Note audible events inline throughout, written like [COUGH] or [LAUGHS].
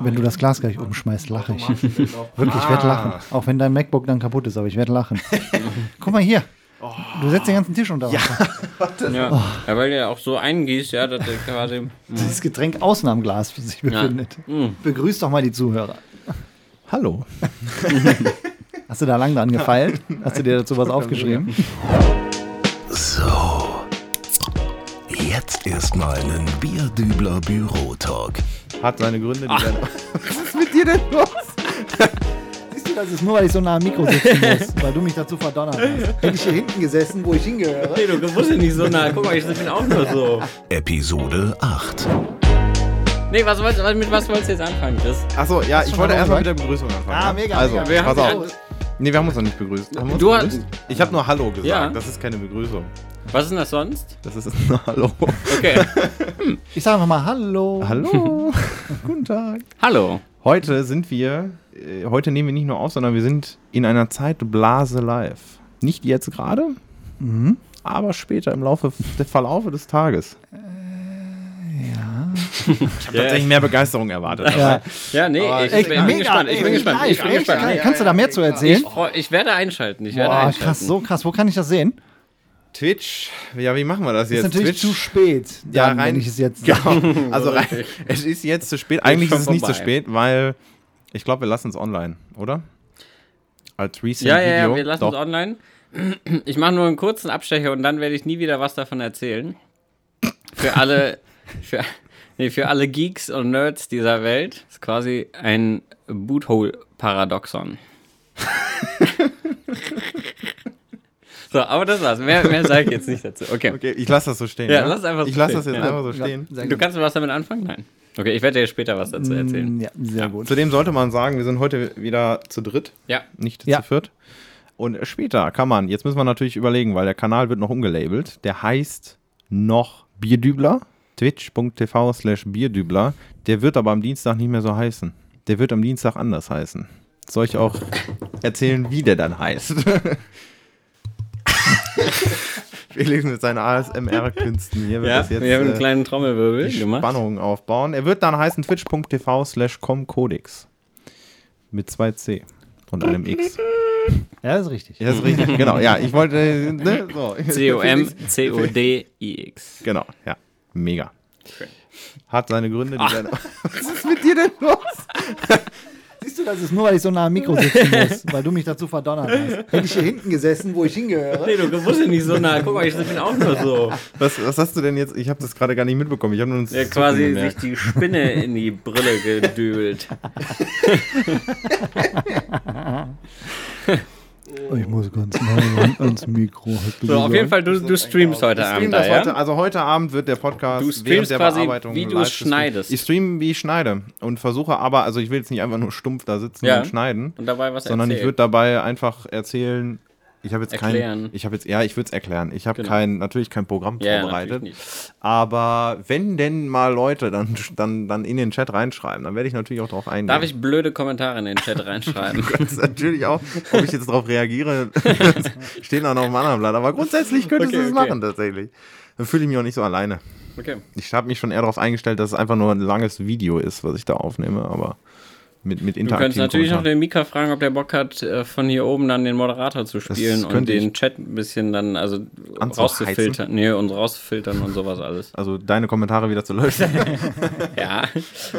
Wenn du das Glas gleich umschmeißt, lache ich. [LAUGHS] Wirklich, ich werde lachen. Auch wenn dein MacBook dann kaputt ist, aber ich werde lachen. [LAUGHS] Guck mal hier. Du setzt den ganzen Tisch unter Wasser. [LAUGHS] Ja. ja, weil der auch so eingießt, ja, dass der quasi. Dieses Getränk außen am Glas sich befindet. Begrüß doch mal die Zuhörer. Hallo. Hast du da lang dran gefeilt? Hast du dir dazu was aufgeschrieben? So. Jetzt erstmal einen Bierdübler Bürotalk. Hat seine Gründe, die dann. [LAUGHS] Was ist mit dir denn los? Siehst du, das ist nur, weil ich so nah am Mikro sitzen [LAUGHS] muss, weil du mich dazu verdonnert hast. Hätte ich hier hinten gesessen, wo ich hingehöre. Nee, du musst ja nicht so nah. Guck mal, ich bin auch nur so. Episode 8. Nee, was wolltest, was- mit was wolltest du jetzt anfangen, Chris? Achso, ja, ich schon wollte mal erstmal mit der Begrüßung anfangen. Ah, ja? mega, Also, mega. Wir pass haben auf. Nee, wir haben uns noch nicht begrüßt. Haben wir uns Du begrüßt? hast- Ich habe nur Hallo gesagt. Ja. Das ist keine Begrüßung. Was ist denn das sonst? Das ist nur [LAUGHS] Hallo. Okay. Ich sage einfach mal Hallo. Hallo. [LAUGHS] Guten Tag. Hallo. Heute sind wir, äh, heute nehmen wir nicht nur auf, sondern wir sind in einer Zeit Blase live. Nicht jetzt gerade, Mhm. aber später im Laufe des Verlaufe des Tages. Ich habe tatsächlich mehr Begeisterung erwartet. Ja. Ja, nee, ich, Ey, bin, mega, gespannt. Ich ey, bin gespannt. Ich bin echt, gespannt. Kannst du da mehr zu erzählen? Ich, freu- ich werde einschalten. Ich werde Boah, einschalten. krass, so krass. Wo kann ich das sehen? Twitch, ja, wie machen wir das Ist jetzt? natürlich Twitch? zu spät, Ja, dann, rein- wenn ich es jetzt [LAUGHS] Genau. Also rein, [LAUGHS] es ist jetzt zu spät. Eigentlich ist es nicht zu vorbei. spät, weil ich glaube, wir lassen es online, oder? Als Recent Ja, Video. ja, ja, wir lassen Doch. es online. [CLEARS THROAT] Ich mache nur einen kurzen Abstecher und dann werde ich nie wieder was davon erzählen. Für alle, [LAUGHS] für, nee, für alle Geeks und Nerds dieser Welt ist quasi ein Boothole-Paradoxon. So, aber das war's. Mehr, mehr sage ich jetzt nicht dazu. Okay. Okay, ich lasse das so stehen. Ja, lass einfach so Ich lasse das jetzt ja. einfach so stehen. Du kannst was damit anfangen? Nein. Okay, ich werde dir später was dazu erzählen. Mm, Ja, sehr gut. Zudem sollte man sagen, wir sind heute wieder zu dritt, Ja. nicht Ja. zu viert. Und später kann man, jetzt müssen wir natürlich überlegen, weil der Kanal wird noch umgelabelt. Der heißt noch Bierdübler, twitch.tv slash Bierdübler. Der wird aber am Dienstag nicht mehr so heißen. Der wird am Dienstag anders heißen. Soll ich auch erzählen, wie der dann heißt? [LAUGHS] Felix mit seinen ASMR-Künsten. Hier wird Ja, das jetzt wir haben einen äh, kleinen Trommelwirbel die gemacht. Spannung aufbauen. Er wird dann heißen twitch.tv slash comcodex. Mit zwei C und einem X. Ja, ist richtig. Ja, ist richtig. genau, ja, ich wollte. Ne, so. C-O-M-C-O-D-I-X. Genau, ja. Mega. Hat seine Gründe, die seine. [LAUGHS] Siehst du, das ist nur, weil ich so nah am Mikro sitzen [LAUGHS] muss, weil du mich dazu verdonnert hast. Hätte ich hier hinten gesessen, wo ich hingehöre. Nee, du musst ja nicht so nah. Guck mal, ich bin auch nur so. [LAUGHS] Was, was hast du denn jetzt? Ich habe das gerade gar nicht mitbekommen. Ich habe nur uns Der quasi sich die Spinne in die Brille gedübelt. [LAUGHS] Ich muss ganz nah ans Mikro. So, auf jeden Fall, du, du streamst heute Ich Abend da, heute, ja? also heute Abend wird der Podcast Du während der quasi, Bearbeitung wie du schneidest. Ich streame, wie ich schneide und versuche aber, also ich will jetzt nicht einfach nur stumpf da sitzen Ja. und schneiden, Und dabei was sondern ich erzählen. würde dabei einfach erzählen. Ich habe jetzt Erklären. kein, ich habe jetzt, ja, ich würde es erklären. Ich habe Genau. kein, natürlich kein Programm Ja, vorbereitet. Aber wenn denn mal Leute dann, dann, dann in den Chat reinschreiben, dann werde ich natürlich auch darauf eingehen. Darf ich blöde Kommentare in den Chat reinschreiben? [LAUGHS] Natürlich auch, ob ich jetzt darauf reagiere, [LAUGHS] steht auch noch auf einem anderen Blatt. Aber grundsätzlich könntest Okay, du es okay. machen tatsächlich. Dann fühle ich mich auch nicht so alleine. Okay. Ich habe mich schon eher darauf eingestellt, dass es einfach nur ein langes Video ist, was ich da aufnehme, aber mit, mit Du interaktiven könntest natürlich noch Kommentaren. den Mika fragen, ob der Bock hat, äh, von hier oben dann den Moderator zu spielen und den. Chat ein bisschen dann, also rauszufiltern. Nee, und rauszufiltern und sowas alles. Also deine Kommentare wieder zu löschen. [LAUGHS] Ja,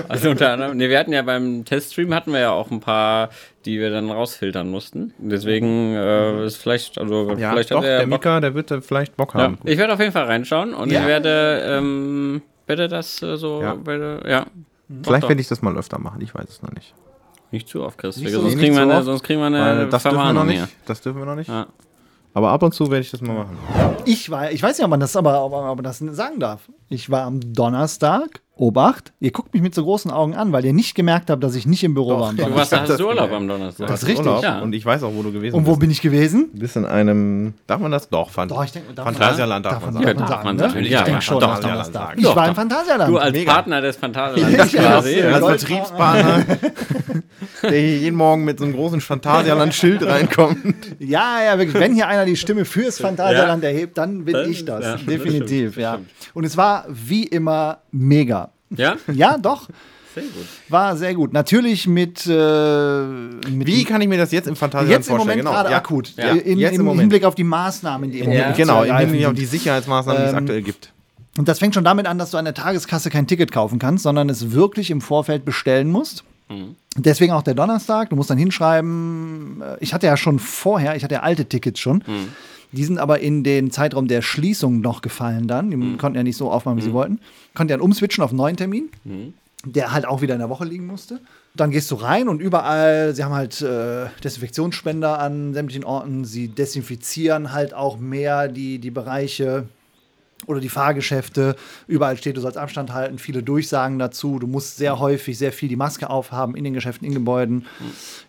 also unter anderem, nee, wir hatten ja beim Teststream hatten wir ja auch ein paar, die wir dann rausfiltern mussten. Deswegen äh, ist vielleicht, also ja, vielleicht doch, hat er der Bock. Mika, der wird da vielleicht Bock Ja, haben. ich werde auf jeden Fall reinschauen und Ja. ich werde, ähm, werde das äh, so, Ja. werde, ja. Vielleicht doch. werde ich das mal öfter machen, ich weiß es noch nicht. Nicht zu oft, Chris. Nicht sonst, so- kriegen nicht wir so eine, oft, sonst kriegen wir Weil eine das dürfen wir noch nicht. hier. Das dürfen wir noch nicht. Ja. Aber ab und zu werde ich das mal machen. Ich war, ich weiß nicht, ob man das aber, aber, aber das sagen darf. Ich war am Donnerstag, Obacht, ihr guckt mich mit so großen Augen an, weil ihr nicht gemerkt habt, dass ich nicht im Büro war am Du Donnerstag. warst, hab hast Urlaub am Donnerstag. Das ist richtig, Urlaub ja. Und ich weiß auch, wo du gewesen Und wo bist. bin ich gewesen? Du bist in einem, darf man das? Doch, Phant Doch, ich denke, darf man- Phantasialand darf, darf man man- sagen. Ja, darf man natürlich. Ich Ja, denke ja, schon, doch, man das darf. sagen. Ich Doch, war doch. im Phantasialand. Du als Mega. Partner des Phantasialands quasi. ja, Als Betriebspartner, [LAUGHS] der hier jeden Morgen mit so einem großen Phantasialand-Schild reinkommt. Ja, ja, wirklich. Wenn hier einer die Stimme fürs Phantasialand erhebt, dann bin ich das. Definitiv, ja. Und es war wie immer mega. Ja? [LAUGHS] Ja, doch. Sehr gut. War sehr gut. Natürlich mit. Äh, mit Wie kann ich mir das jetzt im Phantasialand jetzt im vorstellen? Moment gerade ja. akut. Ja. In, Jetzt im im Moment. Hinblick auf die Maßnahmen, die im Ja. Moment Genau, im Hinblick auf die Sicherheitsmaßnahmen, die es Ähm, aktuell gibt. Und das fängt schon damit an, dass du an der Tageskasse kein Ticket kaufen kannst, sondern es wirklich im Vorfeld bestellen musst. Deswegen auch der Donnerstag. Du musst dann hinschreiben. äh, Ich hatte ja schon vorher, ich hatte ja alte Tickets schon. Die sind aber in den Zeitraum der Schließung noch gefallen dann. Die konnten ja nicht so aufmachen, wie sie wollten. Konnten dann umswitchen auf einen neuen Termin, der halt auch wieder in der Woche liegen musste. Dann gehst du rein und überall, sie haben halt äh, Desinfektionsspender an sämtlichen Orten. Sie desinfizieren halt auch mehr die, die Bereiche oder die Fahrgeschäfte. Überall steht, du sollst Abstand halten, viele Durchsagen dazu. Du musst sehr häufig sehr viel die Maske aufhaben in den Geschäften, in Gebäuden,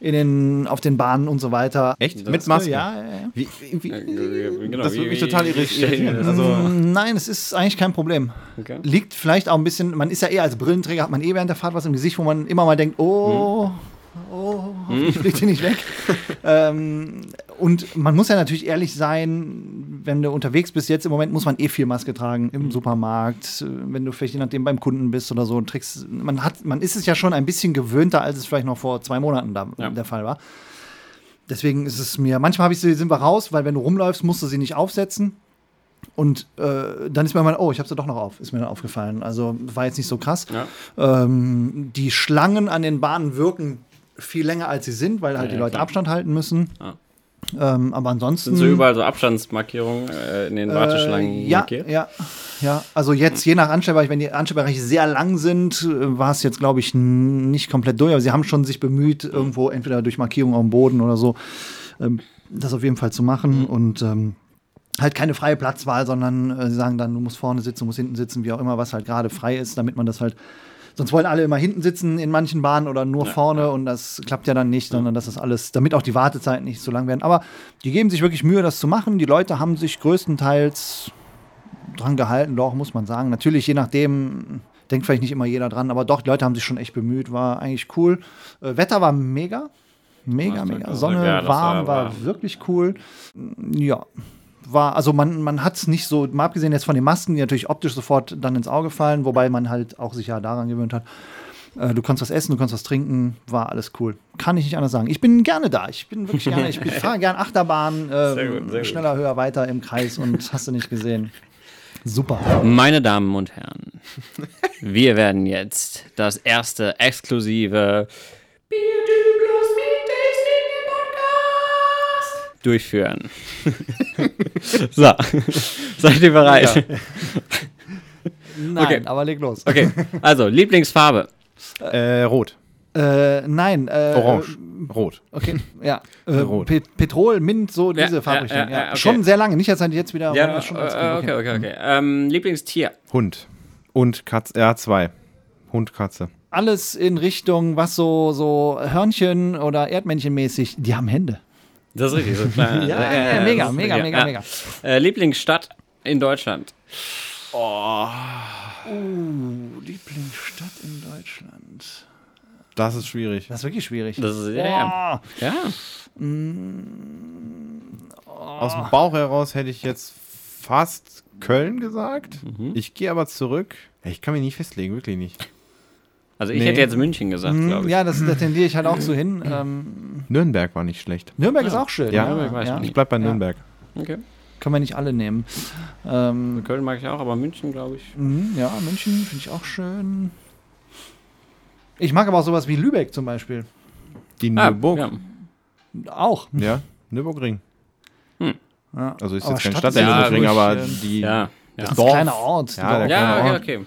in den, auf den Bahnen und so weiter. Echt? Das- Mit Maske? Ja, ja, ja. Wie, wie, Genau, das würde mich total irritieren. wie- Also, Nein, es ist eigentlich kein Problem. Okay. Liegt vielleicht auch ein bisschen, man ist ja eher als Brillenträger, hat man eh während der Fahrt was im Gesicht, wo man immer mal denkt, oh, oh, hoffentlich fliegt die nicht weg. [LAUGHS] ähm, und man muss ja natürlich ehrlich sein, wenn du unterwegs bist, jetzt im Moment muss man eh viel Maske tragen im Supermarkt, äh, wenn du vielleicht je nachdem beim Kunden bist oder so, trägst, man hat, man ist es ja schon ein bisschen gewöhnter, als es vielleicht noch vor zwei Monaten da, Ja. der Fall war. Deswegen ist es mir, manchmal habe ich sie, sind wir raus, weil wenn du rumläufst, musst du sie nicht aufsetzen. Und äh, dann ist mir mal, oh, ich habe sie doch noch auf, ist mir dann aufgefallen. Also war jetzt nicht so krass. Ja. Ähm, die Schlangen an den Bahnen wirken viel länger, als sie sind, weil halt Ja, die Leute klar. Abstand halten müssen. Ja. Ähm, aber ansonsten. Sind so überall so Abstandsmarkierungen äh, in den Warteschlangen Äh, ja, markiert? ja, ja. Also jetzt je nach Anstellbereich, wenn die Anstellbereiche sehr lang sind, äh, war es jetzt, glaube ich, nicht komplett durch. Aber sie haben schon sich bemüht, irgendwo entweder durch Markierung auf dem Boden oder so, ähm, das auf jeden Fall zu machen. Und ähm, halt keine freie Platzwahl, sondern äh, sie sagen dann, du musst vorne sitzen, du musst hinten sitzen, wie auch immer, was halt gerade frei ist, damit man das halt. Sonst wollen alle immer hinten sitzen in manchen Bahnen oder nur vorne und das klappt ja dann nicht, sondern das ist alles, damit auch die Wartezeiten nicht so lang werden. Aber die geben sich wirklich Mühe, das zu machen. Die Leute haben sich größtenteils dran gehalten, doch, muss man sagen. Natürlich, je nachdem, denkt vielleicht nicht immer jeder dran, aber doch, die Leute haben sich schon echt bemüht, war eigentlich cool. Äh, Wetter war mega. Mega, Das mega. Sonne, Ja, das warm, war wirklich cool. Ja. War, also man, man hat es nicht so, mal abgesehen jetzt von den Masken, die natürlich optisch sofort dann ins Auge fallen, wobei man halt auch sich ja daran gewöhnt hat. Äh, du konntest was essen, du konntest was trinken, war alles cool. Kann ich nicht anders sagen. Ich bin gerne da. Ich bin wirklich gerne, ich bin- [LAUGHS] fahre gerne Achterbahn, äh, Sehr gut, sehr gut. schneller, höher, weiter im Kreis und hast du nicht gesehen. Super. Meine Damen und Herren, wir werden jetzt das erste exklusive Podcast durchführen. [LAUGHS] so, seid ihr bereit? Nein, Okay. aber leg los. Okay, also Lieblingsfarbe. äh, rot. Äh, nein. Äh, Orange. Rot. Okay, ja. [LAUGHS] Äh, Rot. Pe Petrol, Mint, so Ja, diese ja, Farbrichtung. ja, Ja, ja, okay. Schon sehr lange, nicht jetzt halt jetzt wieder. Ja, schon ganz äh, gut, okay, okay, okay. Ähm, Lieblingstier. Hund. Und Katze. Ja, zwei. Hund, Katze. Alles in Richtung, was so, so Hörnchen oder Erdmännchenmäßig, die haben Hände. Das ist richtig. So klein. [LAUGHS] Ja, Äh, ja, mega, ist mega, richtig, mega, ja. mega. Äh, Lieblingsstadt in Deutschland. Uh, Lieblingsstadt in Deutschland. Das ist schwierig. Das ist wirklich schwierig. Das ist, ja, ja. Boah. ja. Aus dem Bauch heraus hätte ich jetzt fast Köln gesagt. Ich gehe aber zurück. Ich kann mich nicht festlegen, wirklich nicht. Also ich Nee. hätte jetzt München gesagt, glaube ich. Ja, das, da tendiere ich halt auch so hin. Ähm, Nürnberg war nicht schlecht. Nürnberg ist auch schön. Ja, Nürnberg weiß ich Ich nicht. bleib bei Ja. Nürnberg. Okay. Können wir nicht alle nehmen. Ähm, Köln mag ich auch, aber München, glaube ich. mhm, ja, München finde ich auch schön. Ich mag aber auch sowas wie Lübeck zum Beispiel. Die Ah, Nürburg. ja. Auch. Ja, Nürburgring. Ja. Also ist Aber jetzt kein Stadt Stadt der ja Nürburgring, aber die. Ja, ja. Das ist ein kleiner Ort. Ja. Ja, kleine okay, Ort. okay.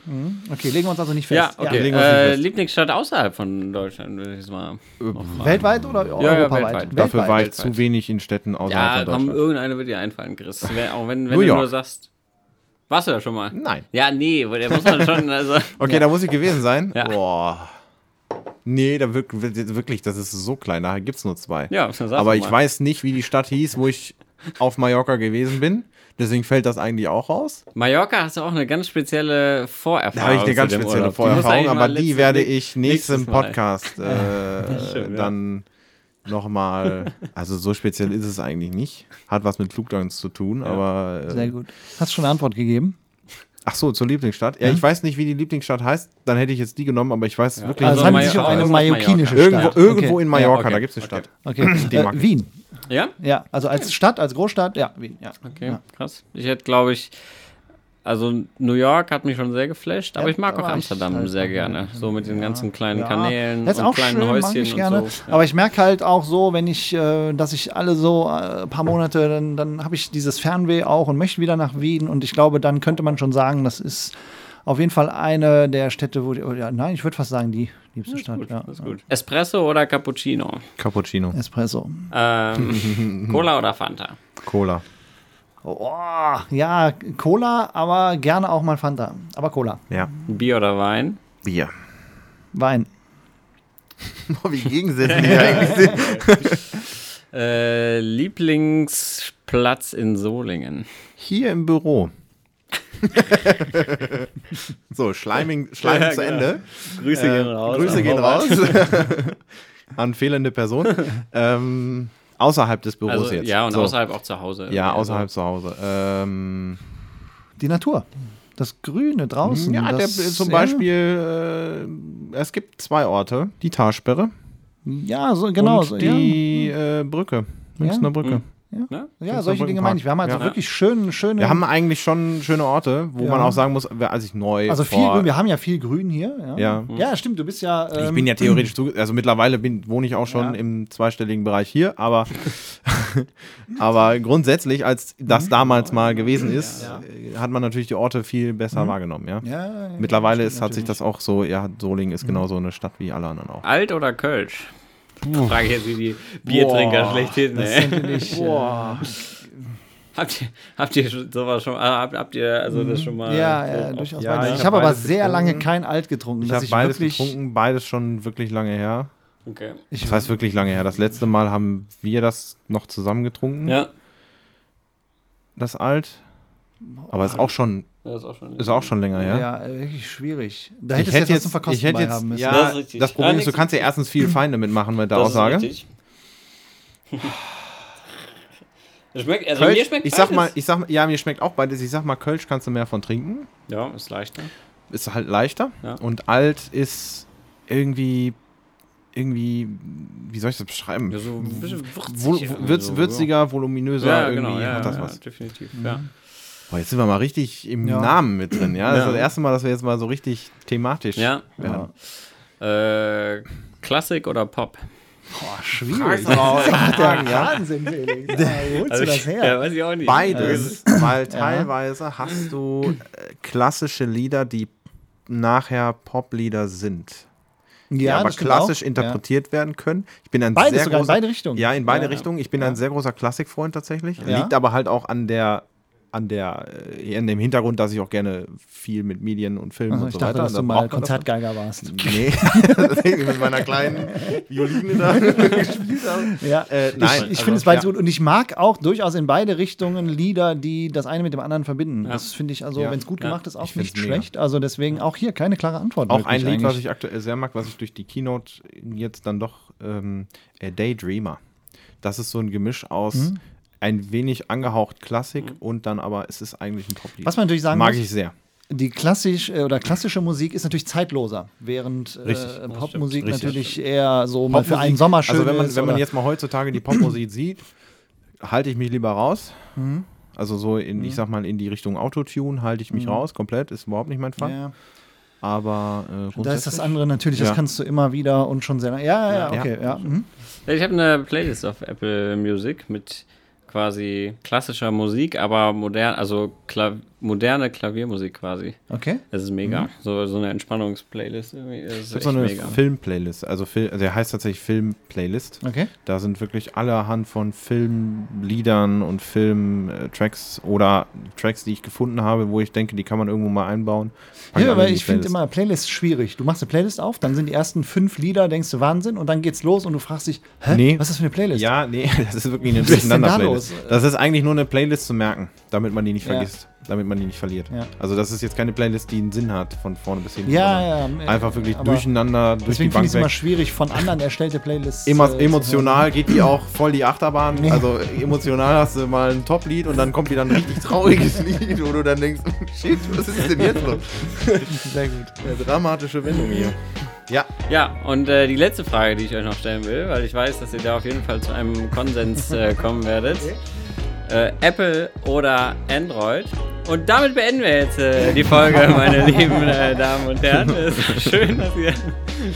Okay, legen wir uns also nicht Ja, fest. okay. uns nicht Äh, fest. Lieblingsstadt außerhalb von Deutschland, würde ich jetzt mal. Weltweit oder ja, europaweit? weltweit. Dafür war ich zu wenig in Städten außerhalb Ja, von komm, Deutschland. irgendeine wird dir einfallen, Chris. Auch wenn, wenn du York. nur sagst. Warst du da schon mal? Nein. Ja, nee, der muss man [LAUGHS] schon, also. Okay, da muss ich gewesen sein. Ja. Boah. Nee, da wirk- wirklich, das ist so klein, da gibt es nur zwei. Ja, Aber ich mal. weiß nicht, wie die Stadt hieß, wo ich auf Mallorca gewesen bin. Deswegen fällt das eigentlich auch raus. Mallorca hast du auch eine ganz spezielle Vorerfahrung. Da habe ich eine ganz spezielle Urlaub. Vorerfahrung, aber die werde ich nächstes nächstes im Mal. Podcast [LAUGHS] äh, ja. dann nochmal. Also so speziell ist es eigentlich nicht. Hat was mit Flugdance zu tun, aber äh, Sehr gut. Hast du schon eine Antwort gegeben? Ach so, zur Lieblingsstadt. Ja, ich weiß nicht, wie die Lieblingsstadt heißt. Dann hätte ich jetzt die genommen, aber ich weiß wirklich Also es Also handelt Mallorca. sich um eine mallorquinische irgendwo, Stadt. irgendwo okay. in Mallorca, Ja, okay. da gibt es eine Stadt. Okay. [LAUGHS] Mag Äh, ich. Wien. Ja? Ja, also als Stadt, als Großstadt, ja, Wien, ja. Okay, krass. Ich hätte, glaube ich, also New York hat mich schon sehr geflasht, aber Ja, ich mag auch Amsterdam halt sehr gerne. So mit den ganzen kleinen Ja, Kanälen das ist und auch kleinen schön, mag Häuschen ich gerne. und so. Ja. Aber ich merke halt auch so, wenn ich, äh, dass ich alle so äh, ein paar Monate, dann, dann habe ich dieses Fernweh auch und möchte wieder nach Wien. Und ich glaube, dann könnte man schon sagen, das ist auf jeden Fall eine der Städte, wo, die, ja, nein, ich würde fast sagen, die liebste Stadt. Gut, ja. das ist gut. Espresso oder Cappuccino? Cappuccino, Espresso. Ähm, [LAUGHS] Cola oder Fanta? Cola. Oh, ja, Cola, aber gerne auch mal Fanta. Aber Cola. Ja. Bier oder Wein? Bier. Wein. [LAUGHS] Wie gegensätzlich eigentlich [LAUGHS] [LAUGHS] sind. Äh, Lieblingsplatz in Solingen? Hier im Büro. so, Schleiming, Schleim Ja, zu genau. Ende. Grüße Äh, gehen raus. Grüße gehen raus. An fehlende Person. ähm, außerhalb des Büros Also, jetzt. ja, und so. außerhalb auch zu Hause. Ja, Also, außerhalb zu Hause. Ähm, Die Natur. Das Grüne draußen. ja, der, zum ja. Beispiel, äh, es gibt zwei Orte. Die Talsperre Ja, so, genau. und die äh, Brücke. Münchner Brücke. Ne? Ja. ja, Münchner solche Dinge meine ich. Wir haben also Ja. wirklich schön, schöne. Wir haben eigentlich schon schöne Orte, wo Ja. man auch sagen muss, als ich neu also viel vor, Grün. Wir haben ja viel Grün hier. Ja, Ja. ja stimmt. Du bist ja. Ähm, Ich bin ja theoretisch, [CLEARS THROAT] zu, also mittlerweile bin, wohne ich auch schon Ja. im zweistelligen Bereich hier, aber, [LAUGHS] aber grundsätzlich, als das damals mal gewesen ist, hat man natürlich die Orte viel besser wahrgenommen, ja. Ja, ja, Mittlerweile ist, hat sich das auch so, ja, Solingen ist genauso eine Stadt wie alle anderen auch. Alt oder Kölsch? Frage ich jetzt wie die Biertrinker Boah, schlechthin. Das ey. sind natürlich. Boah. Habt ihr, habt ihr sowas schon, ah, habt, habt ihr also das schon mal? Ja, so ja, durchaus. Ja, beides. ich ich hab habe aber sehr getrunken. lange kein Alt getrunken. Ich habe beides wirklich, getrunken, beides schon wirklich lange her. Okay. Ich, Das heißt wirklich lange her. Das letzte Mal haben wir das noch zusammen getrunken, Ja, das Alt. Aber ist auch schon, das ist auch schon. ist auch schon länger her. ja, wirklich schwierig. Da Ich hättest du hätte jetzt, jetzt, zum Verkosten ich hätte jetzt, haben müssen. ja, Das das, ist richtig. Problem Ja, ist, du kannst ja erstens viel Feinde mitmachen mit der das Aussage. Ist richtig. [LAUGHS] Das schmeckt, also Kölsch, mir schmeckt ich sag mal, ich sag, ja, mir schmeckt auch beides. Ich sag mal, Kölsch kannst du mehr von trinken. Ja, ist leichter. Ist halt leichter. Ja. Und alt ist irgendwie, irgendwie, wie soll ich das beschreiben? Ja, so ein bisschen Wo, würzig. würz, so, würziger, voluminöser, ja, irgendwie genau, ja, hat das ja, was. definitiv. Ja. Boah, jetzt sind wir mal richtig im Ja. Namen mit drin, ja? Das Ja. ist das erste Mal, dass wir jetzt mal so richtig thematisch Ja. werden. Äh, Klassik oder Pop? Boah, schwierig. Fragen, ja. Wahnsinn, Felix. Ja, wo holst du das ich, her? ja, weiß ich auch nicht. Beides, [CLEARS THROAT] weil teilweise hast du äh, klassische Lieder, die nachher Poplieder sind. die Ja, aber klassisch auch. interpretiert werden können. Ich bin ein Beides sehr sogar, in großer, beide Richtungen. Ja, in beide Ja, ja. Richtungen. Ich bin ein sehr großer Klassikfreund tatsächlich. Ja. Liegt aber halt auch an der an der äh, in dem Hintergrund, dass ich auch gerne viel mit Medien und Filmen Also und ich so dachte, weiter. dass Da du mal. Konzertgeiger warst. Nee, [LAUGHS] [LAUGHS] mit meiner kleinen Violine da [LAUGHS] gespielt habe. Ja, Äh, nein, ich, ich also, finde es beides ja. gut und ich mag auch durchaus in beide Richtungen Lieder, die das eine mit dem anderen verbinden. Das finde ich also, Ja. wenn es gut Ja. gemacht ist, auch Ich nicht schlecht. Also deswegen auch hier keine klare Antwort. Auch ein Lied, was eigentlich. ich aktuell sehr mag, was ich durch die Keynote jetzt dann doch ähm, äh, Daydreamer. Das ist so ein Gemisch aus Mhm. Ein wenig angehaucht Klassik und dann aber es ist eigentlich ein Poplied. Was man natürlich sagen mag muss, ich sehr. die klassisch äh, oder klassische Musik ist natürlich zeitloser, während Richtig. äh, Popmusik Richtig. natürlich eher so mal für einen Sommer schön Also wenn man, ist. wenn man jetzt mal heutzutage die Popmusik [CLEARS THROAT] sieht, halte ich mich lieber raus. Mhm. Also so in, ich sag mal, in die Richtung Autotune halte ich mich raus, komplett, ist überhaupt nicht mein Fall. Mhm. ja, Aber äh, da ist das andere natürlich, das Ja. kannst du immer wieder und schon sehr. Ja, ja, ja, Ja. okay, ja. Mhm. Ich habe eine Playlist auf Apple Music mit quasi klassischer Musik, aber modern, also Kla moderne Klaviermusik quasi. Okay. Das ist mega. So, so eine Entspannungsplaylist. irgendwie, Das ist Es gibt echt so eine. Film-Playlist, also Fil also der heißt tatsächlich Film-Playlist. Okay. Da sind wirklich allerhand von Filmliedern und Filmtracks oder Tracks, die ich gefunden habe, wo ich denke, die kann man irgendwo mal einbauen. Pack Ja, die ich finde immer Playlist schwierig. Du machst eine Playlist auf, dann sind die ersten fünf Lieder, denkst du Wahnsinn, und dann geht's los und du fragst dich, hä, Nee. was ist das für eine Playlist? Ja, nee, [LAUGHS] das ist wirklich eine da Durcheinander-Playlist. los? Das ist eigentlich nur eine Playlist zu merken, damit man die nicht Ja. vergisst. Damit man die nicht verliert. Ja. Also das ist jetzt keine Playlist, die einen Sinn hat von vorne bis hinten. Ja, ja. Einfach wirklich durcheinander, durch die Deswegen finde Bank ich es immer schwierig, von anderen erstellte Playlists. Emo äh, zu emotional geht die auch voll die Achterbahn. Ja. Also emotional hast du mal ein Top-Lied und dann kommt wieder ein richtig trauriges [LAUGHS] Lied, wo du dann denkst, shit, was ist denn jetzt los? Sehr gut. Eine dramatische Wendung hier. Ja, Ja, und äh, die letzte Frage, die ich euch noch stellen will, weil ich weiß, dass ihr da auf jeden Fall zu einem Konsens äh, kommen werdet. Äh, Apple oder Android? Und damit beenden wir jetzt äh, die Folge, [LAUGHS] meine lieben äh, Damen und Herren. Es ist schön, dass ihr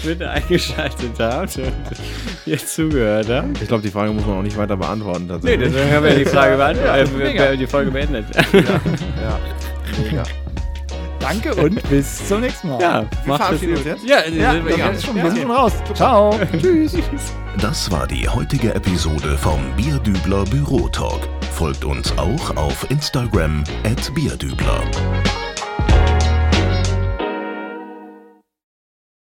mit eingeschaltet habt und jetzt zugehört habt. ich glaube, die Frage muss man auch nicht weiter beantworten Nee, deswegen haben wir die Frage beantwortet, mega. äh, die Folge beendet. ja, mega. Danke und bis zum nächsten Mal. ja, macht es verabschieden gut. uns jetzt? Ja, ja sind wir wir, sind schon, wir sind schon raus. Ciao. [LAUGHS] Tschüss. Das war die heutige Episode vom Bierdübler Bürotalk. Folgt uns auch auf Instagram at Bierdübler.